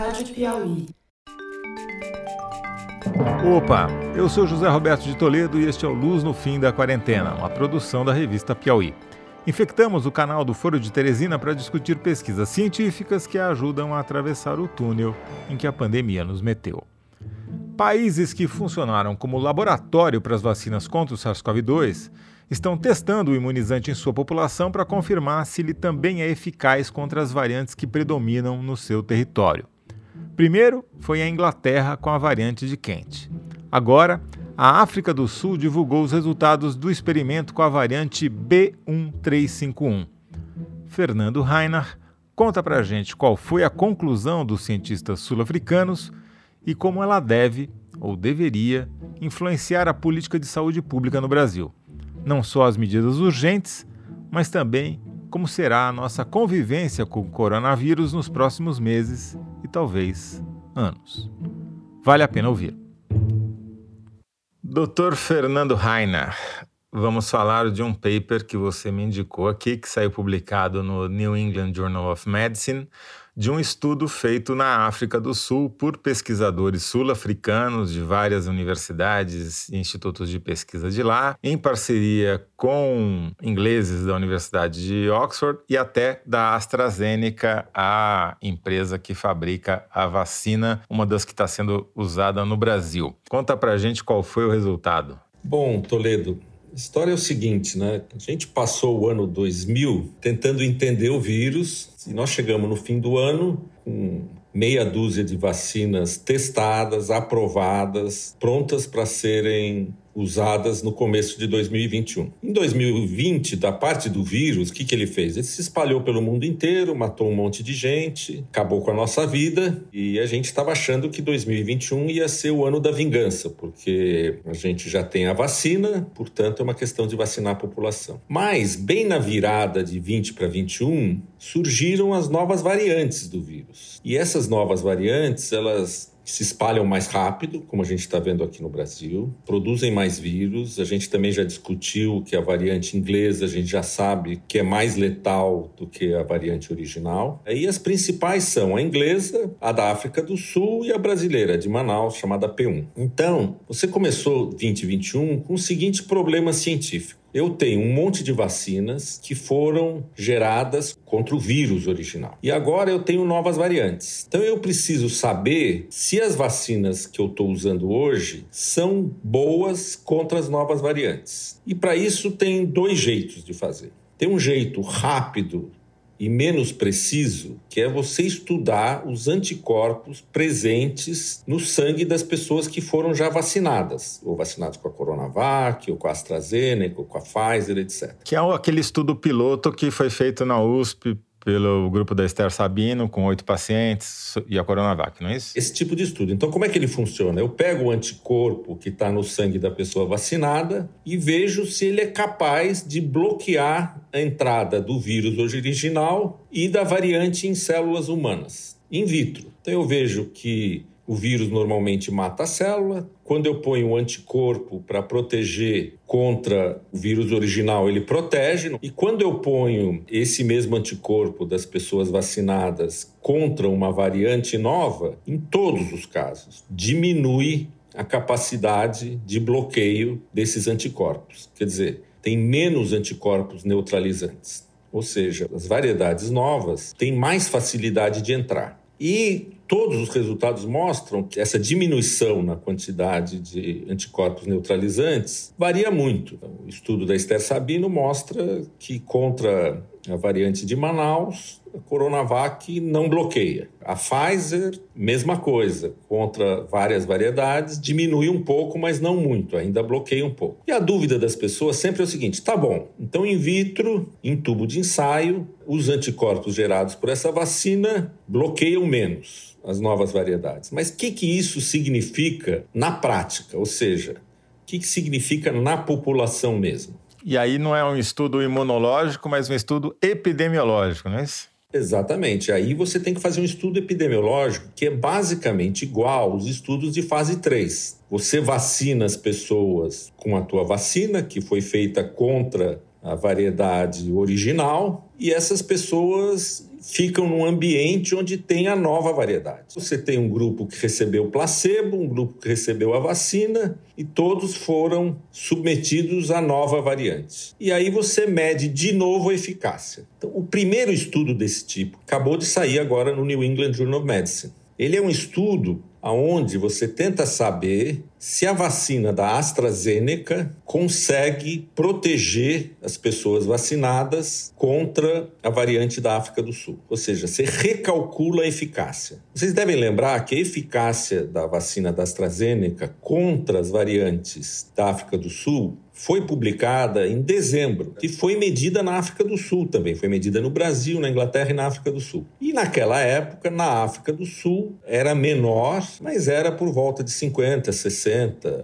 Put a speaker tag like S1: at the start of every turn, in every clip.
S1: Rádio Piauí.
S2: Opa, eu sou José Roberto de Toledo e este é o Luz no Fim da Quarentena, uma produção da revista Piauí. Infectamos o canal do Foro de Teresina para discutir pesquisas científicas que ajudam a atravessar o túnel em que a pandemia nos meteu. Países que funcionaram como laboratório para as vacinas contra o SARS-CoV-2 estão testando o imunizante em sua população para confirmar se ele também é eficaz contra as variantes que predominam no seu território. Primeiro foi a Inglaterra com a variante de Kent. Agora, a África do Sul divulgou os resultados do experimento com a variante B1351. Fernando Reinach conta pra gente qual foi a conclusão dos cientistas sul-africanos e como ela deve, ou deveria, influenciar a política de saúde pública no Brasil. Não só as medidas urgentes, mas também como será a nossa convivência com o coronavírus nos próximos meses e talvez anos. Vale a pena ouvir. Dr. Fernando Rainer, vamos falar de um paper que você me indicou aqui, que saiu publicado no New England Journal of Medicine, de um estudo feito na África do Sul por pesquisadores sul-africanos de várias universidades e institutos de pesquisa de lá, em parceria com ingleses da Universidade de Oxford e até da AstraZeneca, a empresa que fabrica a vacina, uma das que está sendo usada no Brasil. Conta pra gente qual foi o resultado.
S3: Bom, Toledo, a história é o seguinte, né? A gente passou o ano 2000 tentando entender o vírus e nós chegamos no fim do ano com meia dúzia de vacinas testadas, aprovadas, prontas para serem usadas no começo de 2021. Em 2020, da parte do vírus, o que, que ele fez? Ele se espalhou pelo mundo inteiro, matou um monte de gente, acabou com a nossa vida e a gente estava achando que 2021 ia ser o ano da vingança, porque a gente já tem a vacina, portanto é uma questão de vacinar a população. Mas, bem na virada de 20 para 21, surgiram as novas variantes do vírus. E essas novas variantes, elas se espalham mais rápido, como a gente está vendo aqui no Brasil, produzem mais vírus. A gente também já discutiu que a variante inglesa a gente já sabe que é mais letal do que a variante original. E as principais são a inglesa, a da África do Sul e a brasileira, de Manaus, chamada P1. Então, você começou 2021 com o seguinte problema científico eu tenho um monte de vacinas que foram geradas contra o vírus original. E agora eu tenho novas variantes. Então eu preciso saber se as vacinas que eu estou usando hoje são boas contra as novas variantes. E para isso tem dois jeitos de fazer. Tem um jeito rápido e menos preciso, que é você estudar os anticorpos presentes no sangue das pessoas que foram já vacinadas, ou vacinadas com a Coronavac, ou com a AstraZeneca, ou com a Pfizer, etc.
S2: Que é aquele estudo piloto que foi feito na USP pelo grupo da Esther Sabino, com oito pacientes, e a Coronavac, não é isso?
S3: Esse tipo de estudo. Então, como é que ele funciona? Eu pego o anticorpo que está no sangue da pessoa vacinada e vejo se ele é capaz de bloquear a entrada do vírus original e da variante em células humanas, in vitro. Então, eu vejo que o vírus normalmente mata a célula. Quando eu ponho um anticorpo para proteger contra o vírus original, ele protege. E quando eu ponho esse mesmo anticorpo das pessoas vacinadas contra uma variante nova, em todos os casos, diminui a capacidade de bloqueio desses anticorpos. Quer dizer, tem menos anticorpos neutralizantes. Ou seja, as variedades novas têm mais facilidade de entrar. E todos os resultados mostram que essa diminuição na quantidade de anticorpos neutralizantes varia muito. O estudo da Esther Sabino mostra que contra a variante de Manaus, Coronavac não bloqueia. A Pfizer, mesma coisa, contra várias variedades, diminui um pouco, mas não muito, ainda bloqueia um pouco. E a dúvida das pessoas sempre é o seguinte: tá bom, então in vitro, em tubo de ensaio, os anticorpos gerados por essa vacina bloqueiam menos as novas variedades. Mas o que, que isso significa na prática? Ou seja, o que, que significa na população mesmo?
S2: E aí não é um estudo imunológico, mas um estudo epidemiológico, não é isso?
S3: Exatamente. Aí você tem que fazer um estudo epidemiológico que é basicamente igual aos estudos de fase 3. Você vacina as pessoas com a tua vacina, que foi feita contra a variedade original, e essas pessoas ficam num ambiente onde tem a nova variedade. Você tem um grupo que recebeu placebo, um grupo que recebeu a vacina e todos foram submetidos à nova variante. E aí você mede de novo a eficácia. Então, o primeiro estudo desse tipo acabou de sair agora no New England Journal of Medicine. Ele é um estudo aonde você tenta saber se a vacina da AstraZeneca consegue proteger as pessoas vacinadas contra a variante da África do Sul. Ou seja, você recalcula a eficácia. Vocês devem lembrar que a eficácia da vacina da AstraZeneca contra as variantes da África do Sul foi publicada em dezembro e foi medida na África do Sul também. Foi medida no Brasil, na Inglaterra e na África do Sul. E naquela época, na África do Sul, era menor, mas era por volta de 50, 60,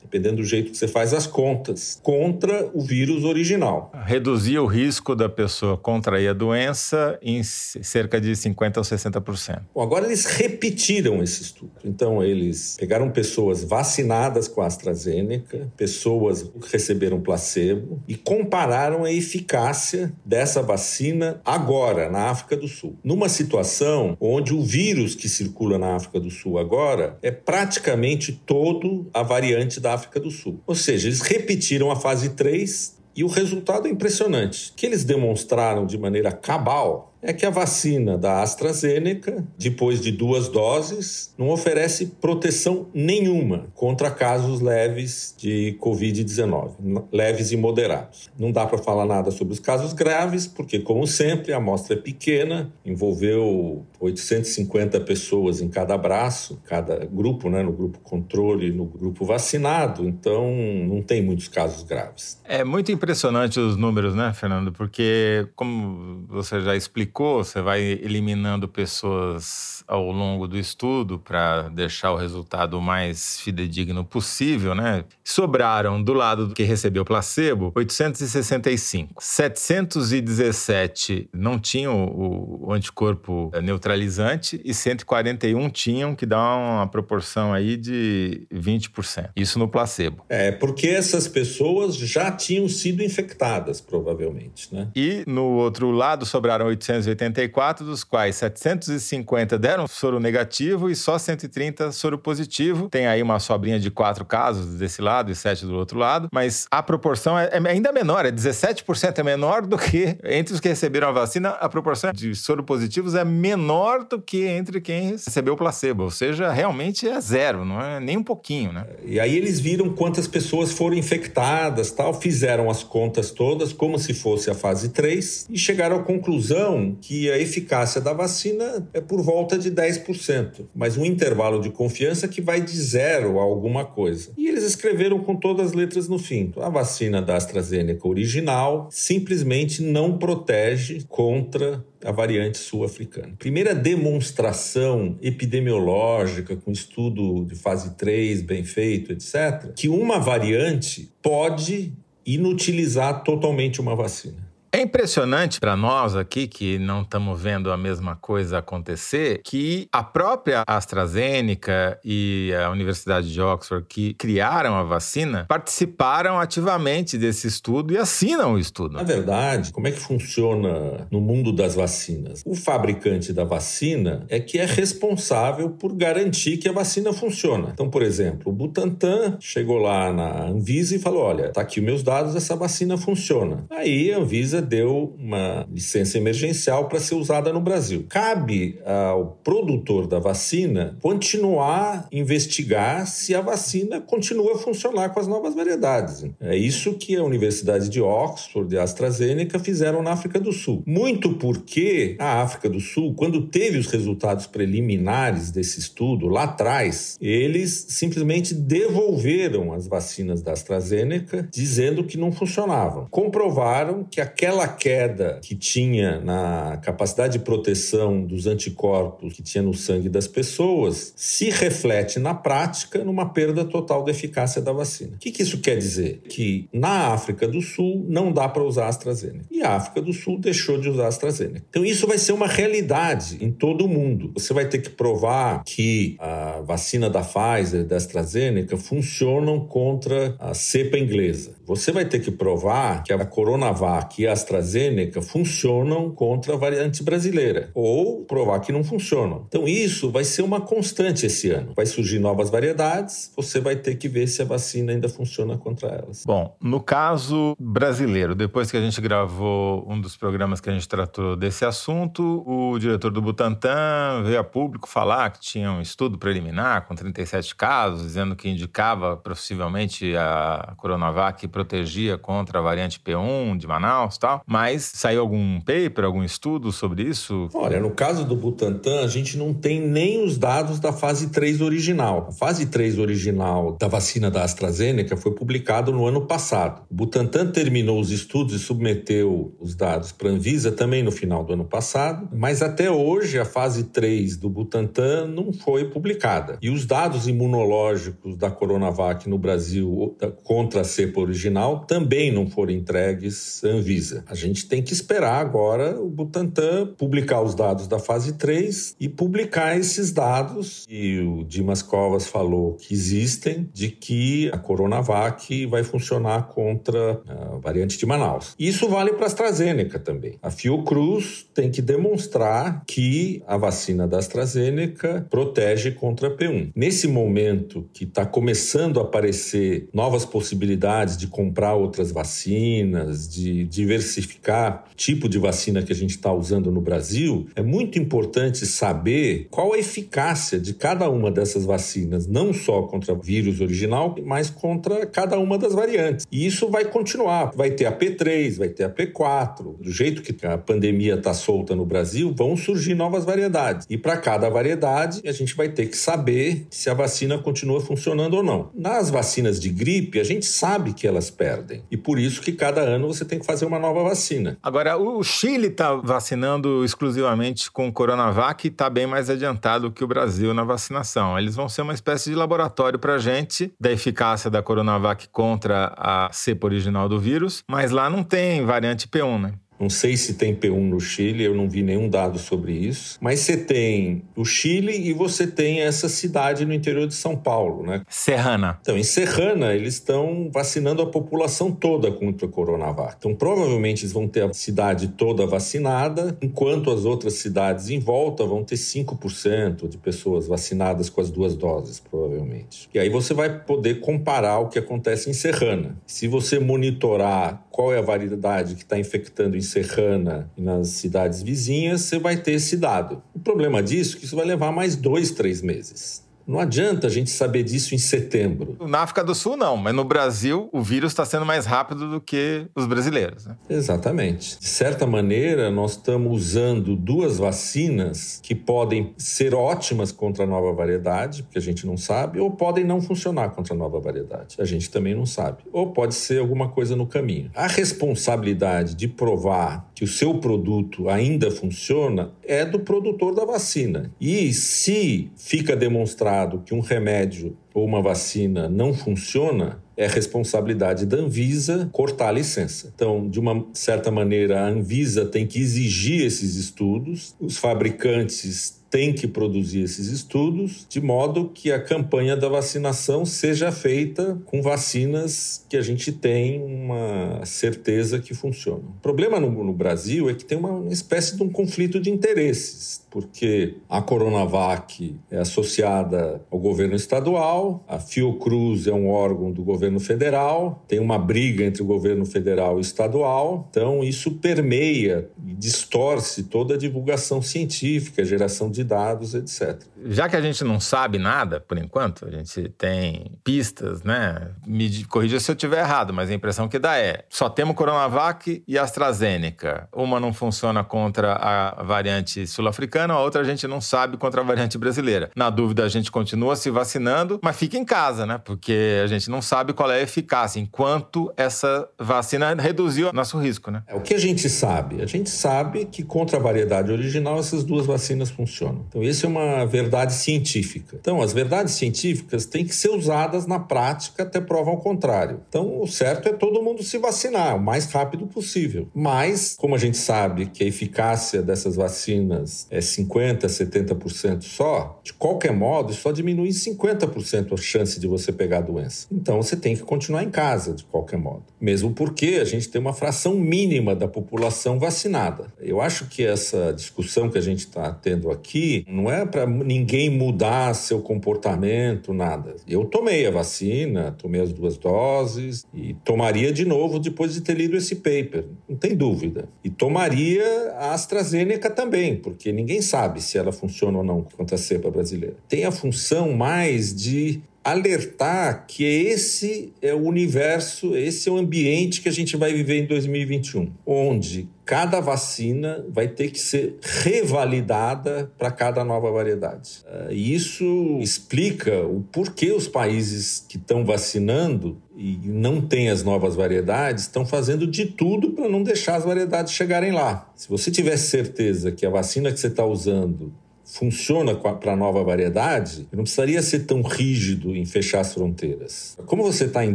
S3: dependendo do jeito que você faz as contas, contra o vírus original.
S2: Reduzia o risco da pessoa contrair a doença em cerca de 50 ou 60%.
S3: Bom, agora eles repetiram esse estudo. Então, eles pegaram pessoas vacinadas com a AstraZeneca, pessoas que receberam placebo e compararam a eficácia dessa vacina agora, na África do Sul. Numa situação onde o vírus que circula na África do Sul agora é praticamente todo a variante da África do Sul. Ou seja, eles repetiram a fase 3 e o resultado é impressionante. Que eles demonstraram de maneira cabal é que a vacina da AstraZeneca, depois de duas doses, não oferece proteção nenhuma contra casos leves de Covid-19, leves e moderados. Não dá para falar nada sobre os casos graves, porque, como sempre, a amostra é pequena, envolveu 850 pessoas em cada braço, cada grupo, né, no grupo controle e no grupo vacinado, então não tem muitos casos graves.
S2: É muito impressionante os números, né, Fernando? Porque, como você já explicou, explicou, você vai eliminando pessoas ao longo do estudo para deixar o resultado o mais fidedigno possível, né? Sobraram do lado do que recebeu placebo 865. 717 não tinham o, anticorpo neutralizante e 141 tinham, que dá uma proporção aí de 20%. Isso no placebo.
S3: É, porque essas pessoas já tinham sido infectadas, provavelmente, né?
S2: E no outro lado sobraram 800 284, dos quais 750 deram soro negativo e só 130 soro positivo. Tem aí uma sobrinha de quatro casos desse lado e sete do outro lado, mas a proporção é, é ainda menor, é 17% é menor do que entre os que receberam a vacina, a proporção de soro positivos é menor do que entre quem recebeu o placebo, ou seja, realmente é zero, não é nem um pouquinho, né?
S3: E aí eles viram quantas pessoas foram infectadas, tal, fizeram as contas todas como se fosse a fase 3 e chegaram à conclusão que a eficácia da vacina é por volta de 10%, mas um intervalo de confiança que vai de zero a alguma coisa. E eles escreveram com todas as letras no fim. A vacina da AstraZeneca original simplesmente não protege contra a variante sul-africana. Primeira demonstração epidemiológica com estudo de fase 3 bem feito, etc, que uma variante pode inutilizar totalmente uma vacina.
S2: É impressionante para nós aqui, que não estamos vendo a mesma coisa acontecer, que a própria AstraZeneca e a Universidade de Oxford, que criaram a vacina, participaram ativamente desse estudo e assinam o estudo.
S3: Na verdade, como é que funciona no mundo das vacinas? O fabricante da vacina é que é responsável por garantir que a vacina funciona. Então, por exemplo, o Butantan chegou lá na Anvisa e falou: olha, tá aqui meus dados, essa vacina funciona. Aí a Anvisa deu uma licença emergencial para ser usada no Brasil. Cabe ao produtor da vacina continuar a investigar se a vacina continua a funcionar com as novas variedades. É isso que a Universidade de Oxford e a AstraZeneca fizeram na África do Sul. Muito porque a África do Sul, quando teve os resultados preliminares desse estudo lá atrás, eles simplesmente devolveram as vacinas da AstraZeneca dizendo que não funcionavam. Comprovaram que aquela aquela queda que tinha na capacidade de proteção dos anticorpos que tinha no sangue das pessoas se reflete na prática numa perda total da eficácia da vacina. O que, que isso quer dizer? Que na África do Sul não dá para usar AstraZeneca. E a África do Sul deixou de usar AstraZeneca. Então isso vai ser uma realidade em todo o mundo. Você vai ter que provar que a a vacina da Pfizer, da AstraZeneca, funcionam contra a cepa inglesa. Você vai ter que provar que a Coronavac e a AstraZeneca funcionam contra a variante brasileira, ou provar que não funcionam. Então, isso vai ser uma constante esse ano. Vai surgir novas variedades, você vai ter que ver se a vacina ainda funciona contra elas.
S2: Bom, no caso brasileiro, depois que a gente gravou um dos programas que a gente tratou desse assunto, o diretor do Butantan veio a público falar que tinha um estudo preliminar com 37 casos, dizendo que indicava possivelmente a Coronavac protegia contra a variante P1 de Manaus e tal, mas saiu algum paper, algum estudo sobre isso?
S3: Olha, no caso do Butantan, a gente não tem nem os dados da fase 3 original. A fase 3 original da vacina da AstraZeneca foi publicado no ano passado. O Butantan terminou os estudos e submeteu os dados para a Anvisa também no final do ano passado, mas até hoje a fase 3 do Butantan não foi publicada. E os dados imunológicos da Coronavac no Brasil contra a cepa original original também não foram entregues à Anvisa. A gente tem que esperar agora o Butantan publicar os dados da fase 3 e publicar esses dados. E o Dimas Covas falou que existem, de que a Coronavac vai funcionar contra a variante de Manaus. Isso vale para a AstraZeneca também. A Fiocruz tem que demonstrar que a vacina da AstraZeneca protege contra a P1. Nesse momento que está começando a aparecer novas possibilidades de comprar outras vacinas, de diversificar o tipo de vacina que a gente está usando no Brasil, é muito importante saber qual a eficácia de cada uma dessas vacinas, não só contra o vírus original, mas contra cada uma das variantes. E isso vai continuar. Vai ter a P3, vai ter a P4. Do jeito que a pandemia está solta no Brasil, vão surgir novas variedades. E para cada variedade, a gente vai ter que saber se a vacina continua funcionando ou não. Nas vacinas de gripe, a gente sabe que elas perdem. E por isso que cada ano você tem que fazer uma nova vacina.
S2: Agora, o Chile está vacinando exclusivamente com Coronavac e está bem mais adiantado que o Brasil na vacinação. Eles vão ser uma espécie de laboratório para a gente da eficácia da Coronavac contra a cepa original do vírus, mas lá não tem variante P1, né?
S3: Não sei se tem P1 no Chile, eu não vi nenhum dado sobre isso. Mas você tem o Chile e você tem essa cidade no interior de São Paulo, né?
S2: Serrana.
S3: Então, em Serrana, eles estão vacinando a população toda contra o Coronavac. Então, provavelmente eles vão ter a cidade toda vacinada, enquanto as outras cidades em volta vão ter 5% de pessoas vacinadas com as duas doses, provavelmente. E aí você vai poder comparar o que acontece em Serrana. Se você monitorar qual é a variedade que está infectando em Serrana e nas cidades vizinhas, você vai ter esse dado. O problema disso é que isso vai levar mais dois, três meses. Não adianta a gente saber disso em setembro.
S2: Na África do Sul, não, mas no Brasil o vírus está sendo mais rápido do que os brasileiros. Né?
S3: Exatamente. De certa maneira, nós estamos usando duas vacinas que podem ser ótimas contra a nova variedade, porque a gente não sabe, ou podem não funcionar contra a nova variedade. A gente também não sabe. Ou pode ser alguma coisa no caminho. A responsabilidade de provar que o seu produto ainda funciona é do produtor da vacina. E se fica demonstrado que um remédio ou uma vacina não funciona, é responsabilidade da Anvisa cortar a licença. Então, de uma certa maneira, a Anvisa tem que exigir esses estudos, os fabricantes tem que produzir esses estudos de modo que a campanha da vacinação seja feita com vacinas que a gente tem uma certeza que funcionam. O problema no, no Brasil é que tem uma espécie de um conflito de interesses, porque a Coronavac é associada ao governo estadual, a Fiocruz é um órgão do governo federal, tem uma briga entre o governo federal e estadual, então isso permeia e distorce toda a divulgação científica, a geração de de dados, etc.
S2: Já que a gente não sabe nada, por enquanto, a gente tem pistas, né? Me corrija se eu estiver errado, mas a impressão que dá é: só temos Coronavac e AstraZeneca. Uma não funciona contra a variante sul-africana, a outra a gente não sabe contra a variante brasileira. Na dúvida, a gente continua se vacinando, mas fica em casa, né? Porque a gente não sabe qual é a eficácia, enquanto essa vacina reduziu nosso risco, né?
S3: É o que a gente sabe. A gente sabe que contra a variedade original essas duas vacinas funcionam funcionam. Então, isso é uma verdade científica. Então, as verdades científicas têm que ser usadas na prática até prova ao contrário. Então, o certo é todo mundo se vacinar o mais rápido possível. Mas, como a gente sabe que a eficácia dessas vacinas é 50%, 70% só, de qualquer modo, isso só diminui em 50% a chance de você pegar a doença. Então, você tem que continuar em casa, de qualquer modo. Mesmo porque a gente tem uma fração mínima da população vacinada. Eu acho que essa discussão que a gente está tendo aqui não é para ninguém mudar seu comportamento, nada. Eu tomei a vacina, tomei as duas doses e tomaria de novo depois de ter lido esse paper, não tem dúvida. E tomaria a AstraZeneca também, porque ninguém sabe se ela funciona ou não contra a cepa brasileira. Tem a função mais de alertar que esse é o universo, esse é o ambiente que a gente vai viver em 2021, onde cada vacina vai ter que ser revalidada para cada nova variedade. Uh, isso explica o porquê os países que estão vacinando e não têm as novas variedades estão fazendo de tudo para não deixar as variedades chegarem lá. Se você tivesse certeza que a vacina que você está usando funciona para a nova variedade, não precisaria ser tão rígido em fechar as fronteiras. Como você está em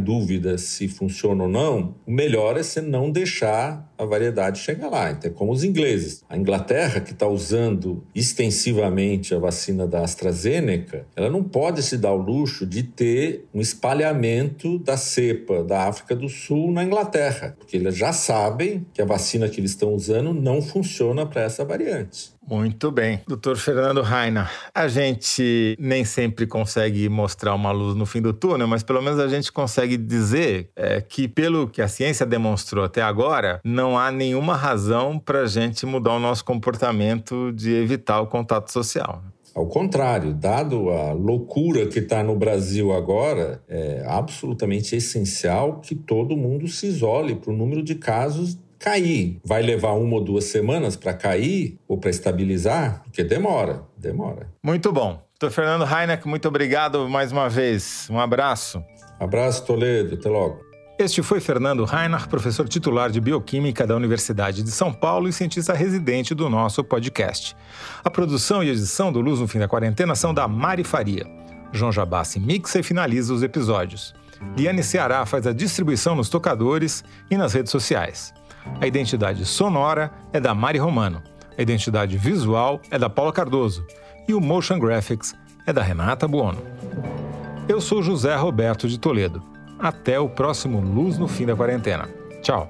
S3: dúvida se funciona ou não, o melhor é você não deixar a variedade chegar lá. Então, é como os ingleses. A Inglaterra, que está usando extensivamente a vacina da AstraZeneca, ela não pode se dar o luxo de ter um espalhamento da cepa da África do Sul na Inglaterra, porque eles já sabem que a vacina que eles estão usando não funciona para essa variante.
S2: Muito bem. Doutor Fernando Rainer, a gente nem sempre consegue mostrar uma luz no fim do túnel, mas pelo menos a gente consegue dizer é, que, pelo que a ciência demonstrou até agora, não há nenhuma razão para a gente mudar o nosso comportamento de evitar o contato social.
S3: Ao contrário, dado a loucura que está no Brasil agora, é absolutamente essencial que todo mundo se isole para o número de casos cair. Vai levar uma ou duas semanas para cair ou para estabilizar? Porque demora, demora.
S2: Muito bom. Doutor Fernando Heineck, muito obrigado mais uma vez. Um abraço.
S3: Abraço, Toledo. Até logo.
S2: Este foi Fernando Reinhardt, professor titular de Bioquímica da Universidade de São Paulo e cientista residente do nosso podcast. A produção e edição do Luz no Fim da Quarentena são da Mari Faria. João Jabassi mixa e finaliza os episódios. Liane Ceará faz a distribuição nos tocadores e nas redes sociais. A identidade sonora é da Mari Romano. A identidade visual é da Paula Cardoso. E o Motion Graphics é da Renata Buono. Eu sou José Roberto de Toledo. Até o próximo Luz no Fim da Quarentena. Tchau!